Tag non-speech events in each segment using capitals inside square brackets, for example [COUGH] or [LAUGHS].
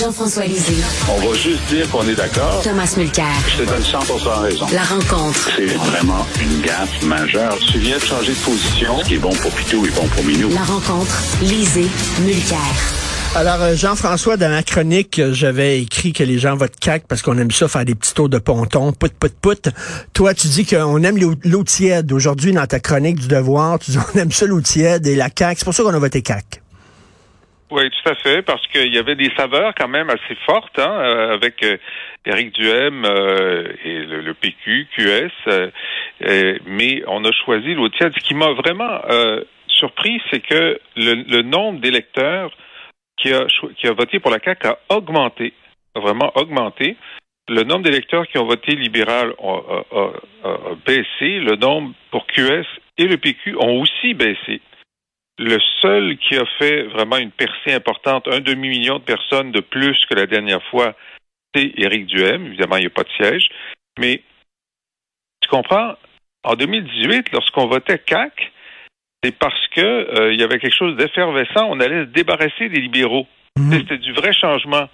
Jean-François Lisée. On va juste dire qu'on est d'accord. Thomas Mulcair. Je te donne 100% raison. La rencontre. C'est vraiment une gaffe majeure. Tu viens de changer de position. Ce qui est bon pour Pitou est bon pour Minou. La rencontre. Lisée. Mulcair. Alors, euh, Jean-François, dans ma chronique, j'avais écrit que les gens votent CAC parce qu'on aime ça faire des petits tours de ponton, put, put, put. Toi, tu dis qu'on aime l'eau tiède. Aujourd'hui, dans ta chronique du devoir, tu dis qu'on aime ça l'eau tiède et la CAC. C'est pour ça qu'on a voté CAC. Oui, tout à fait, parce qu'il y avait des saveurs quand même assez fortes, hein, euh, avec Éric Duhem et le, PQ, QS, mais on a choisi l'eau tiède. Ce qui m'a vraiment surpris, c'est que le nombre d'électeurs qui a, qui a voté pour la CAQ a augmenté, a vraiment augmenté. Le nombre d'électeurs qui ont voté libéral a, baissé. Le nombre pour QS et le PQ ont aussi baissé. Le seul qui a fait vraiment une percée importante, un demi-million de personnes de plus que la dernière fois, c'est Éric Duhem. Évidemment, il n'y a pas de siège. Mais tu comprends, en 2018, lorsqu'on votait CAC, c'est parce que euh, il y avait quelque chose d'effervescent. On allait se débarrasser des libéraux. Mhm. C'était du vrai changement.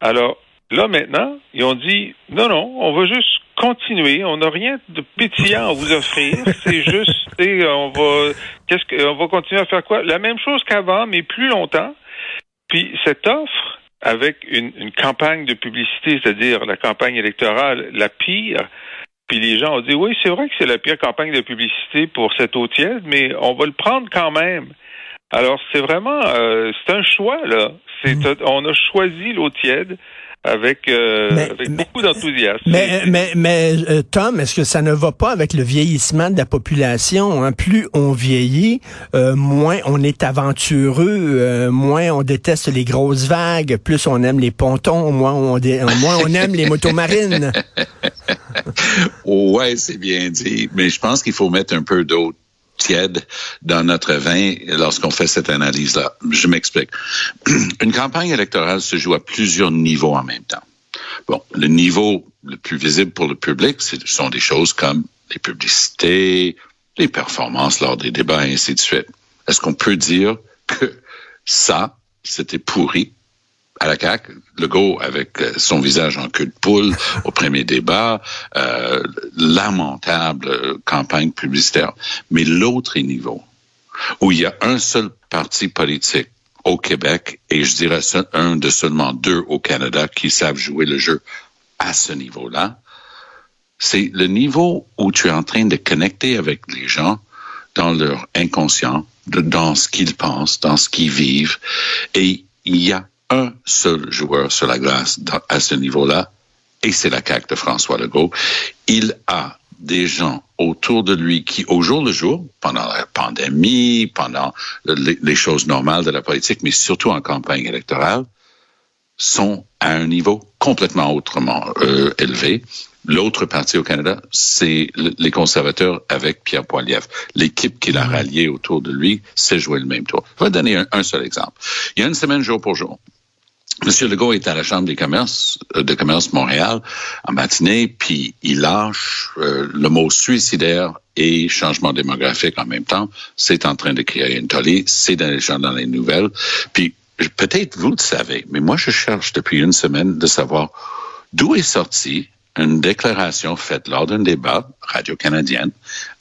Alors là maintenant, ils ont dit non, non, on va juste continuer. On n'a rien de pétillant à vous offrir. [LAUGHS] C'est juste, on va, qu'est-ce que, on va continuer à faire quoi? La même chose qu'avant, mais plus longtemps. Puis cette offre avec une, une campagne de publicité, c'est-à-dire la campagne électorale la pire, puis les gens ont dit oui, c'est vrai que c'est la pire campagne de publicité pour cette eau tiède, mais on va le prendre quand même. Alors c'est vraiment euh, c'est un choix là. C'est mm. on a choisi l'eau tiède avec, euh, beaucoup d'enthousiasme. Mais, mais, mais euh, Tom, est-ce que ça ne va pas avec le vieillissement de la population? Hein? Plus on vieillit, euh, moins on est aventureux, moins on déteste les grosses vagues, plus on aime les pontons, moins on, moins on aime les motos marines. [LAUGHS] ouais, c'est bien dit, mais je pense qu'il faut mettre un peu d'eau tiède dans notre vin lorsqu'on fait cette analyse-là. Je m'explique. [CLEARS THROAT] Une campagne électorale se joue à plusieurs niveaux en même temps. Bon, le niveau le plus visible pour le public, ce sont des choses comme les publicités, les performances lors des débats et ainsi de suite. Est-ce qu'on peut dire que ça, c'était pourri? À la CAQ, Legault avec euh, son visage en queue de poule au premier débat, euh, lamentable euh, campagne publicitaire. Mais l'autre niveau, où il y a un seul parti politique au Québec et je dirais un de seulement deux au Canada qui savent jouer le jeu à ce niveau-là, c'est le niveau où tu es en train de connecter avec les gens dans leur inconscient, dans ce qu'ils pensent, dans ce qu'ils vivent. Et il y a un seul joueur sur la glace à ce niveau-là, et c'est la CAQ de François Legault. Il a des gens autour de lui qui, au jour le jour, pendant la pandémie, pendant les, choses normales de la politique, mais surtout en campagne électorale, sont à un niveau complètement autrement euh, élevé. L'autre parti au Canada, c'est les conservateurs avec Pierre Poilievre. L'équipe qu'il a ralliée autour de lui s'est joué le même tour. Je vais donner un, un, seul exemple. Il y a une semaine jour pour jour, Monsieur Legault est à la Chambre des commerces euh, de commerce Montréal en matinée, puis il lâche euh, le mot suicidaire et changement démographique en même temps. C'est en train de créer une tollée, c'est dans les dans les nouvelles. Puis peut-être vous le savez, mais moi je cherche depuis une semaine de savoir d'où est sorti une déclaration faite lors d'un débat radio-canadienne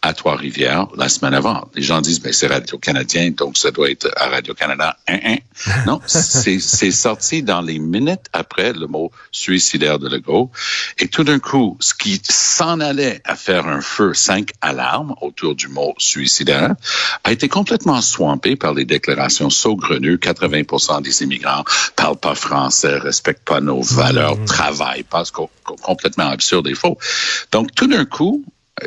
à Trois-Rivières la semaine avant. Les gens disent, ben, c'est Radio-Canadien, donc ça doit être à Radio-Canada. [LAUGHS] non, c'est sorti dans les minutes après le mot suicidaire de Legault. Et tout d'un coup, ce qui s'en allait à faire un feu cinq alarmes autour du mot suicidaire a été complètement swampé par les déclarations saugrenues. 80 des immigrants parlent pas français, respectent pas nos valeurs, mmh. travaillent pas, complètement absurde et faux. Donc, tout d'un coup,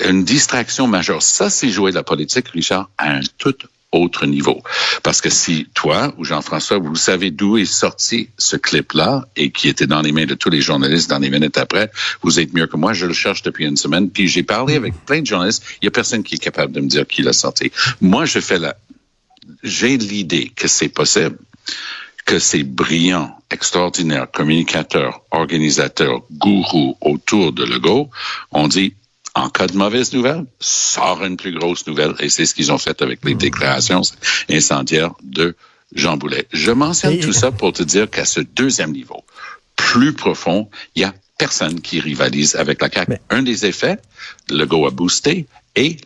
une distraction majeure. Ça, c'est jouer la politique, Richard, à un tout autre niveau. Parce que si toi ou Jean-François, vous savez d'où est sorti ce clip-là et qui était dans les mains de tous les journalistes dans les minutes après, vous êtes mieux que moi. Je le cherche depuis une semaine. Puis j'ai parlé avec plein de journalistes. Il y a personne qui est capable de me dire qui l'a sorti. Moi, je fais la, j'ai l'idée que c'est possible que ces brillants, extraordinaires communicateurs, organisateurs, gourous autour de Legault ont dit en cas de mauvaise nouvelle, sort une plus grosse nouvelle. Et c'est ce qu'ils ont fait avec les déclarations incendiaires de Jean Boulet. Je mentionne tout ça pour te dire qu'à ce deuxième niveau, plus profond, il y a personne qui rivalise avec la CAQ. Mais- Un des effets, le go a boosté et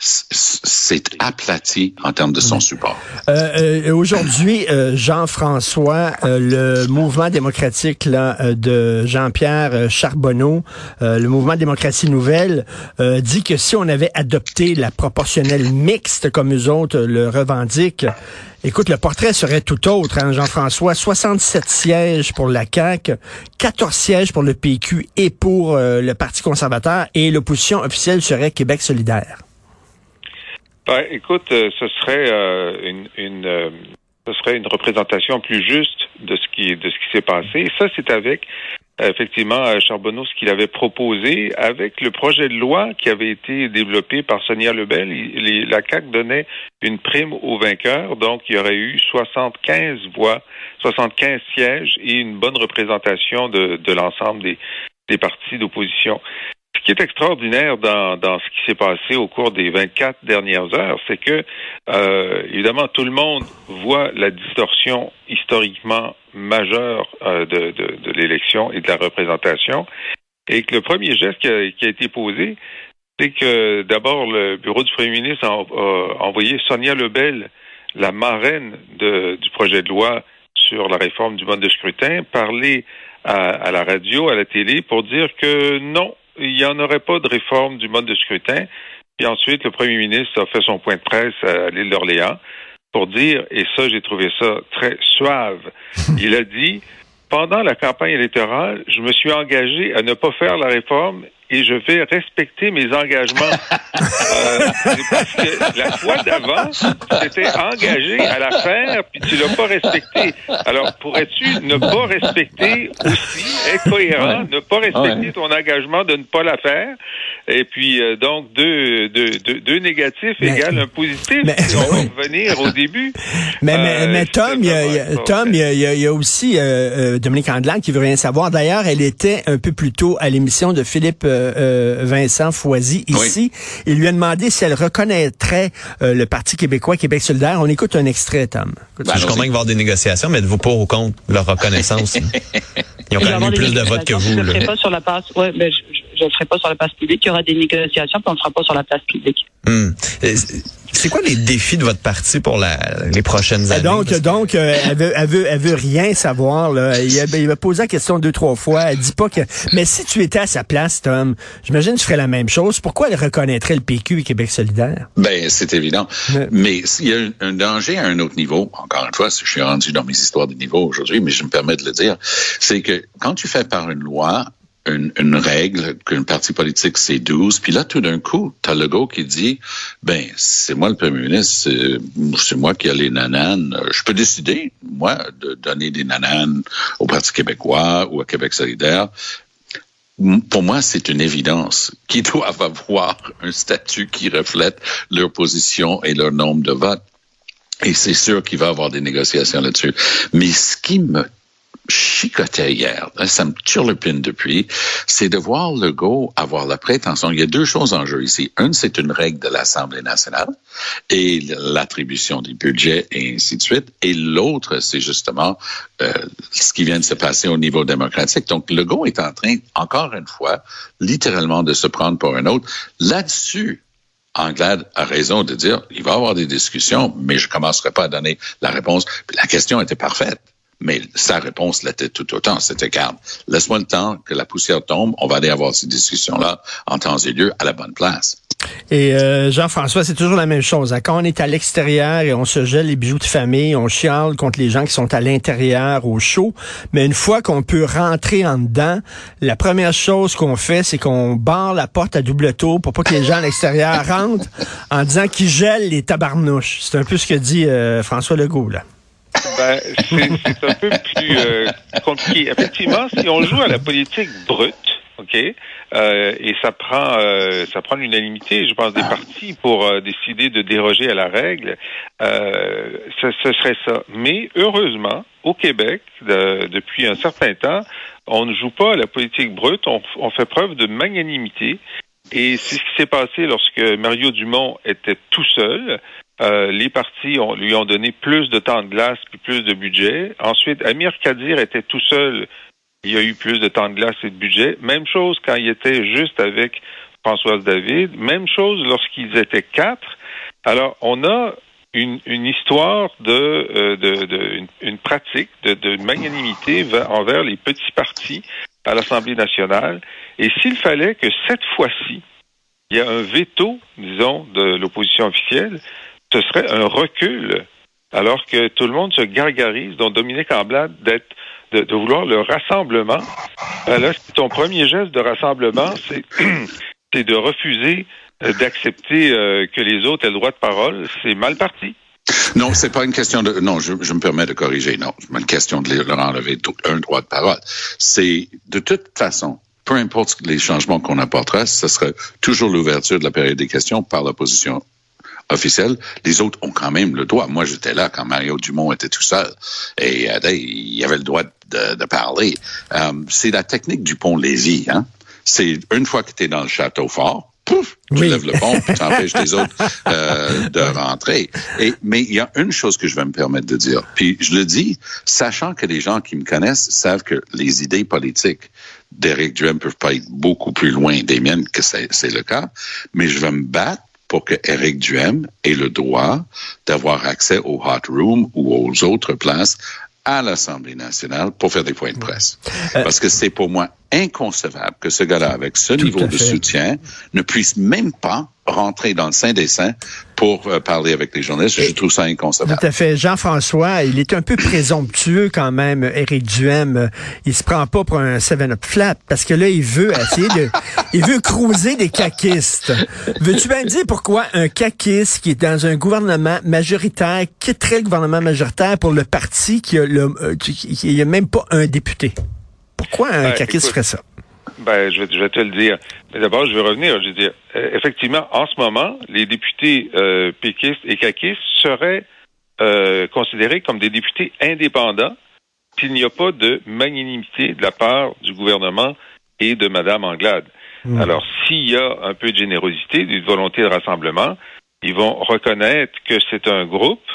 s- s'est aplati en termes de son support. Euh, euh, Aujourd'hui, euh, Jean-François, euh, le mouvement démocratique là, euh, de Jean-Pierre euh, Charbonneau, le mouvement démocratie nouvelle, dit que si on avait adopté la proportionnelle mixte comme eux autres le revendiquent, écoute, le portrait serait tout autre, hein, Jean-François. 67 sièges pour la CAQ, 14 sièges pour le PQ et pour euh, le Parti conservateur, et l'opposition officielle serait Québec solidaire. Ben, écoute, euh, ce serait euh, une, ce serait une représentation plus juste de ce qui de ce qui s'est passé. Ça, c'est avec effectivement euh, Charbonneau ce qu'il avait proposé avec le projet de loi qui avait été développé par Sonia Lebel. La CAC donnait une prime aux vainqueurs, donc il y aurait eu 75 voix, 75 sièges et une bonne représentation de, l'ensemble des, des partis d'opposition. Ce qui est extraordinaire dans, dans ce qui s'est passé au cours des 24 dernières heures, c'est que, euh, évidemment, tout le monde voit la distorsion historiquement majeure euh, de, de, l'élection et de la représentation, et que le premier geste qui a, été posé, c'est que d'abord le bureau du premier ministre a, envoyé Sonia Lebel, la marraine du projet de loi sur la réforme du mode de scrutin, parler à, à la radio, à la télé, pour dire que non, il n'y en aurait pas de réforme du mode de scrutin. Puis ensuite, le premier ministre a fait son point de presse à l'île d'Orléans pour dire, et ça, j'ai trouvé ça très suave, [LAUGHS] il a dit, pendant la campagne électorale, je me suis engagé à ne pas faire la réforme et je vais respecter mes engagements. [LAUGHS] Euh, parce que la fois d'avant, tu t'étais engagé à la faire, puis tu l'as pas respecté. Alors, pourrais-tu ne pas respecter aussi, être cohérent, ne pas respecter Ouais. ton engagement de ne pas la faire? Et puis, euh, donc, deux, deux, deux, deux négatifs Mais- égale un positif. mais- Si on va oui. [LAUGHS] revenir au début. Mais, mais, Euh, mais Tom, il y a, il y a- vraiment Tom, il y a, il y a- il y a aussi euh, euh, Dominique Andelan qui veut rien savoir. D'ailleurs, elle était un peu plus tôt à l'émission de Philippe euh, euh, Vincent Foisy ici. Il lui a demandé si elle reconnaîtrait euh, le Parti québécois, Québec solidaire. On écoute un extrait, Tom. Écoute Ben, je comprends qu'il va y avoir des négociations, mais êtes-vous pour ou contre leur reconnaissance? [LAUGHS] Ils ont Il va y quand même eu plus de votes que vous. Je ne le ferai pas sur la place. Ouais, ben, je ne le ferai pas sur la place publique. Il y aura des négociations, puis on ne le fera pas sur la place publique. Hmm. C'est quoi les défis de votre parti pour la, les prochaines Ah, années? Donc, donc, euh, elle veut, elle veut, elle veut rien savoir. Là. Il, il m'a posé la question deux, trois fois. Elle dit pas que. Mais si tu étais à sa place, Tom, j'imagine que tu ferais la même chose. Pourquoi elle reconnaîtrait le PQ et Québec solidaire? Ben, c'est évident. Ouais. Mais il y a un, un danger à un autre niveau. Encore une fois, je suis rendu dans mes histoires de niveau aujourd'hui, mais je me permets de le dire. C'est que quand tu fais par une loi, une, règle qu'un parti politique c'est 12, puis là tout d'un coup, t'as Legault qui dit ben c'est moi le premier ministre, c'est- moi qui ai les nananes, je peux décider moi de donner des nananes au Parti québécois ou à Québec solidaire. Pour moi, c'est une évidence qu'ils doivent avoir un statut qui reflète leur position et leur nombre de votes. Et c'est sûr qu'il va y avoir des négociations là-dessus. Mais ce qui me chicotait hier, hein, ça me turlupine depuis, c'est de voir Legault avoir la prétention. Il y a deux choses en jeu ici. Une, c'est une règle de l'Assemblée nationale et l'attribution des budgets et ainsi de suite. Et l'autre, c'est justement euh, ce qui vient de se passer au niveau démocratique. Donc, Legault est en train, encore une fois, littéralement de se prendre pour un autre. Là-dessus, Anglade a raison de dire, il va y avoir des discussions, mais je commencerai pas à donner la réponse. La question était parfaite. Mais sa réponse l'était tout autant. C'était, garde, laisse-moi le temps que la poussière tombe. On va aller avoir ces discussions-là en temps et lieu à la bonne place. Et euh, Jean-François, c'est toujours la même chose. hein. Quand on est à l'extérieur et on se gèle les bijoux de famille, on chiale contre les gens qui sont à l'intérieur au chaud. Mais une fois qu'on peut rentrer en dedans, la première chose qu'on fait, c'est qu'on barre la porte à double tour pour pas que les gens à l'extérieur [LAUGHS] rentrent en disant qu'ils gèlent les tabarnouches. C'est un peu ce que dit euh, François Legault, là. Ben, c'est un peu plus euh, compliqué. Effectivement, si on joue à la politique brute, ok, euh, et ça prend euh, ça prend l'unanimité, je pense, des partis pour euh, décider de déroger à la règle, euh, ce, ce serait ça. Mais heureusement, au Québec, de- depuis un certain temps, on ne joue pas à la politique brute, on, on fait preuve de magnanimité. Et c'est ce qui s'est passé lorsque Mario Dumont était tout seul. Euh, les partis ont, lui ont donné plus de temps de glace puis plus de budget. Ensuite, Amir Kadir était tout seul. Il y a eu plus de temps de glace et de budget. Même chose quand il était juste avec Françoise David. Même chose lorsqu'ils étaient quatre. Alors, on a une, histoire de, euh, une, pratique de, de magnanimité envers les petits partis à l'Assemblée nationale. Et s'il fallait que cette fois-ci, il y a un veto, disons, de l'opposition officielle, ce serait un recul, alors que tout le monde se gargarise, dont Dominique Amblade, d'être de, de, vouloir le rassemblement. Alors, ton premier geste de rassemblement, c'est [CLEARS THROAT] c'est de refuser euh, d'accepter euh, que les autres aient le droit de parole. C'est mal parti. Non, c'est pas une question de. Non, je, je, me permets de corriger. Non, c'est pas une question de leur enlever un droit de parole. C'est de toute façon, peu importe les changements qu'on apportera, ce sera toujours l'ouverture de la période des questions par l'opposition officielle. Les autres ont quand même le droit. Moi, j'étais là quand Mario Dumont était tout seul et euh, il avait le droit de, de parler. Euh, c'est la technique du pont Lévis. Hein? C'est une fois que tu es dans le château fort, pouf, tu oui. lèves le pont, puis tu empêches [LAUGHS] les autres euh, de rentrer. Et, mais il y a une chose que je vais me permettre de dire, puis je le dis, sachant que les gens qui me connaissent savent que les idées politiques d'Éric Duhem peuvent pas être beaucoup plus loin des miennes que c'est le cas, mais je vais me battre pour que Éric Duhem ait le droit d'avoir accès au hot room ou aux autres places à l'Assemblée nationale pour faire des points de presse. Euh, Parce que c'est pour moi inconcevable que ce gars-là, avec ce niveau de soutien, ne puisse même pas rentrer dans le sein des saints pour euh, parler avec les journalistes. Je trouve ça inconcevable. Tout à fait. Jean-François, il est un peu présomptueux quand même, Éric Duhem. Il se prend pas pour un 7-up flat parce que là, il veut essayer de... [LAUGHS] il veut cruiser des caquistes. Veux-tu bien dire pourquoi un caquiste qui est dans un gouvernement majoritaire quitterait le gouvernement majoritaire pour le parti qui a, le, euh, qui, a même pas un député? Pourquoi un ben, caquiste ferait ça? Ben, je vais, je vais te le dire. Mais d'abord, je vais revenir. Je veux dire, euh, effectivement, en ce moment, les députés euh, péquistes et caquistes seraient euh, considérés comme des députés indépendants s'il n'y a pas de magnanimité de la part du gouvernement et de Mme Anglade. Mmh. Alors, s'il y a un peu de générosité, d'une volonté de rassemblement, ils vont reconnaître que c'est un groupe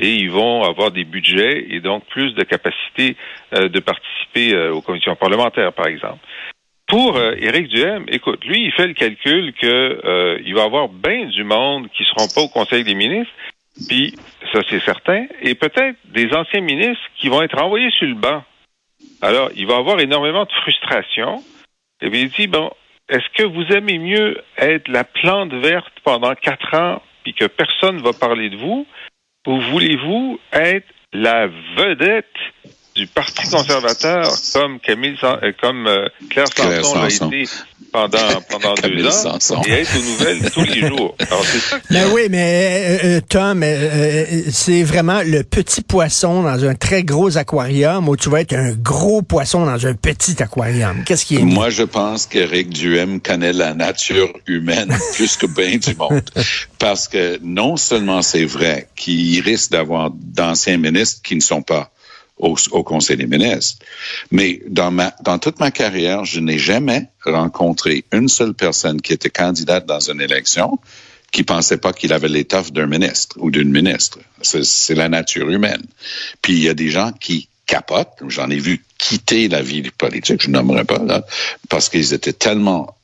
et ils vont avoir des budgets et donc plus de capacité euh, de participer euh, aux commissions parlementaires, par exemple. Pour euh, Éric Duhem, écoute, lui, il fait le calcul que euh, il va avoir bien du monde qui seront pas au Conseil des ministres, puis ça c'est certain, et peut-être des anciens ministres qui vont être envoyés sur le banc. Alors, il va avoir énormément de frustration. Et puis il dit bon, est-ce que vous aimez mieux être la plante verte pendant quatre ans, puis que personne ne va parler de vous, ou voulez-vous être la vedette du Parti conservateur comme Camille euh, comme euh, Claire, Claire Sanson l'a été pendant [LAUGHS] pendant deux ans Sanson. et être aux nouvelles tous les [LAUGHS] jours. Alors c'est ça. Ben oui, mais euh, Tom, euh, c'est vraiment le petit poisson dans un très gros aquarium où tu vas être un gros poisson dans un petit aquarium. Qu'est-ce qui est Moi, je pense qu'Éric Duhem connaît la nature humaine [LAUGHS] plus que bien du monde, parce que non seulement c'est vrai qu'il risque d'avoir d'anciens ministres qui ne sont pas au, au, Conseil des ministres. Mais dans, toute ma carrière, je n'ai jamais rencontré une seule personne qui était candidate dans une élection qui pensait pas qu'il avait l'étoffe d'un ministre ou d'une ministre. C'est la nature humaine. Puis il y a des gens qui capotent. J'en ai vu quitter la vie politique, je nommerai pas, là, parce qu'ils étaient tellement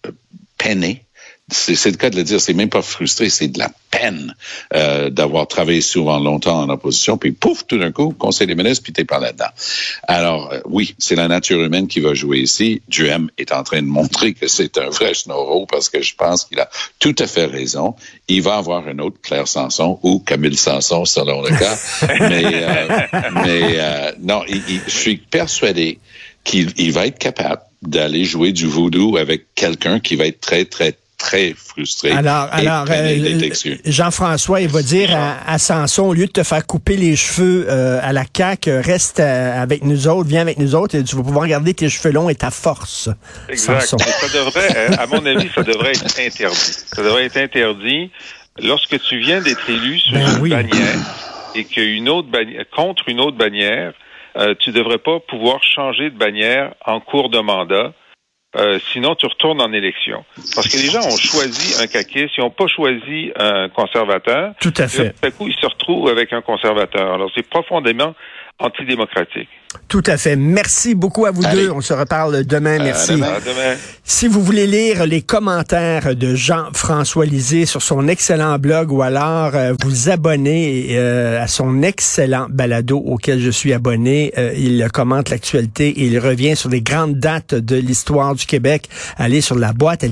peinés c'est le cas de le dire, c'est même pas frustré, c'est de la peine euh, d'avoir travaillé souvent longtemps en opposition, puis pouf, tout d'un coup, Conseil des ministres, puis t'es pas là-dedans. Alors, euh, oui, c'est la nature humaine qui va jouer ici. Duhem est en train de montrer que c'est un vrai schnorro, parce que je pense qu'il a tout à fait raison. Il va avoir un autre Claire Sanson, ou Camille Sanson, selon le cas. [LAUGHS] mais euh, mais euh, non, il, il, je suis persuadé qu'il va être capable d'aller jouer du voodoo avec quelqu'un qui va être très, très, très frustré. Alors, alors euh, Jean-François, il va dire à, à, Samson, au lieu de te faire couper les cheveux euh, à la caque, reste euh, avec nous autres, viens avec nous autres, et tu vas pouvoir garder tes cheveux longs et ta force. Exact. Ça devrait, à mon avis, ça devrait être interdit. Ça devrait être interdit lorsque tu viens d'être élu sur ben une oui. bannière et qu'une autre bannière, contre une autre bannière, euh, tu devrais pas pouvoir changer de bannière en cours de mandat Euh, sinon, tu retournes en élection. Parce que les gens ont choisi un caquiste, ils n'ont pas choisi un conservateur. Tout à Et fait. tout à coup, ils se retrouvent avec un conservateur. Alors, c'est profondément antidémocratique. Tout à fait. Merci beaucoup à vous Allez. deux. On se reparle demain. Merci. demain. À demain. Si vous voulez lire les commentaires de Jean-François Lisée sur son excellent blog ou alors euh, vous abonner euh, à son excellent balado auquel je suis abonné, euh, il commente l'actualité et il revient sur les grandes dates de l'histoire du Québec. Allez sur la boîte